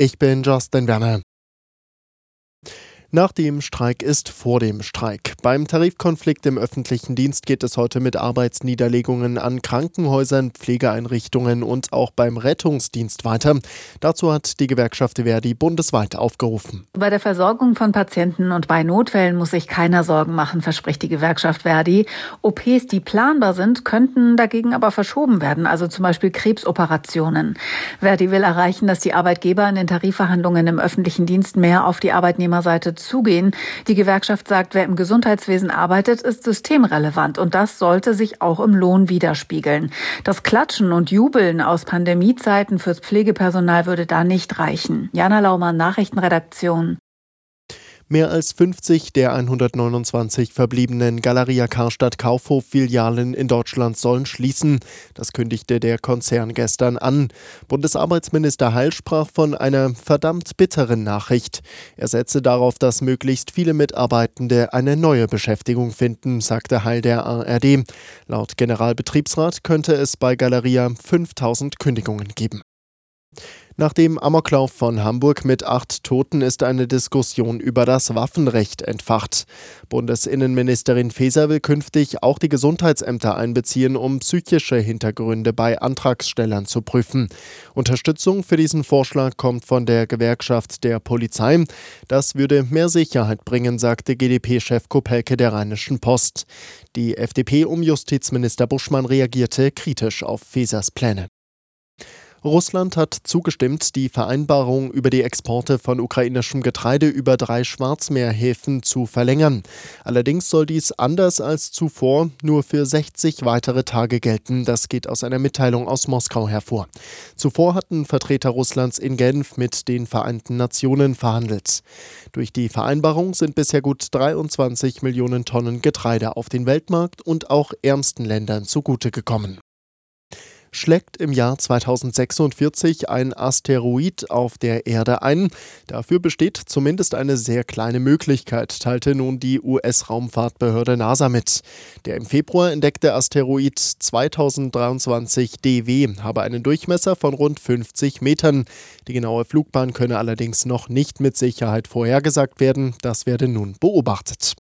Ich bin Justin Werner. Nach dem Streik ist vor dem Streik. Beim Tarifkonflikt im öffentlichen Dienst geht es heute mit Arbeitsniederlegungen an Krankenhäusern, Pflegeeinrichtungen und auch beim Rettungsdienst weiter. Dazu hat die Gewerkschaft Verdi bundesweit aufgerufen. Bei der Versorgung von Patienten und bei Notfällen muss sich keiner Sorgen machen, verspricht die Gewerkschaft Verdi. OPs, die planbar sind, könnten dagegen aber verschoben werden, also zum Beispiel Krebsoperationen. Verdi will erreichen, dass die Arbeitgeber in den Tarifverhandlungen im öffentlichen Dienst mehr auf die Arbeitnehmerseite zugehen. Die Gewerkschaft sagt, wer im Gesundheitswesen arbeitet, ist systemrelevant und das sollte sich auch im Lohn widerspiegeln. Das Klatschen und Jubeln aus Pandemiezeiten fürs Pflegepersonal würde da nicht reichen. Jana Laumann, Nachrichtenredaktion. Mehr als 50 der 129 verbliebenen Galeria Karstadt Kaufhof-Filialen in Deutschland sollen schließen. Das kündigte der Konzern gestern an. Bundesarbeitsminister Heil sprach von einer verdammt bitteren Nachricht. Er setze darauf, dass möglichst viele Mitarbeitende eine neue Beschäftigung finden, sagte Heil der ARD. Laut Generalbetriebsrat könnte es bei Galeria 5000 Kündigungen geben. Nach dem Amoklauf von Hamburg mit acht Toten ist eine Diskussion über das Waffenrecht entfacht. Bundesinnenministerin Faeser will künftig auch die Gesundheitsämter einbeziehen, um psychische Hintergründe bei Antragstellern zu prüfen. Unterstützung für diesen Vorschlag kommt von der Gewerkschaft der Polizei. Das würde mehr Sicherheit bringen, sagte GdP-Chef Kopelke der Rheinischen Post. Die FDP um Justizminister Buschmann reagierte kritisch auf Fesers Pläne. Russland hat zugestimmt, die Vereinbarung über die Exporte von ukrainischem Getreide über drei Schwarzmeerhäfen zu verlängern. Allerdings soll dies anders als zuvor nur für 60 weitere Tage gelten. Das geht aus einer Mitteilung aus Moskau hervor. Zuvor hatten Vertreter Russlands in Genf mit den Vereinten Nationen verhandelt. Durch die Vereinbarung sind bisher gut 23 Millionen Tonnen Getreide auf den Weltmarkt und auch ärmsten Ländern zugute gekommen schlägt im Jahr 2046 ein Asteroid auf der Erde ein. Dafür besteht zumindest eine sehr kleine Möglichkeit, teilte nun die US-Raumfahrtbehörde NASA mit. Der im Februar entdeckte Asteroid 2023 DW habe einen Durchmesser von rund 50 Metern. Die genaue Flugbahn könne allerdings noch nicht mit Sicherheit vorhergesagt werden. Das werde nun beobachtet.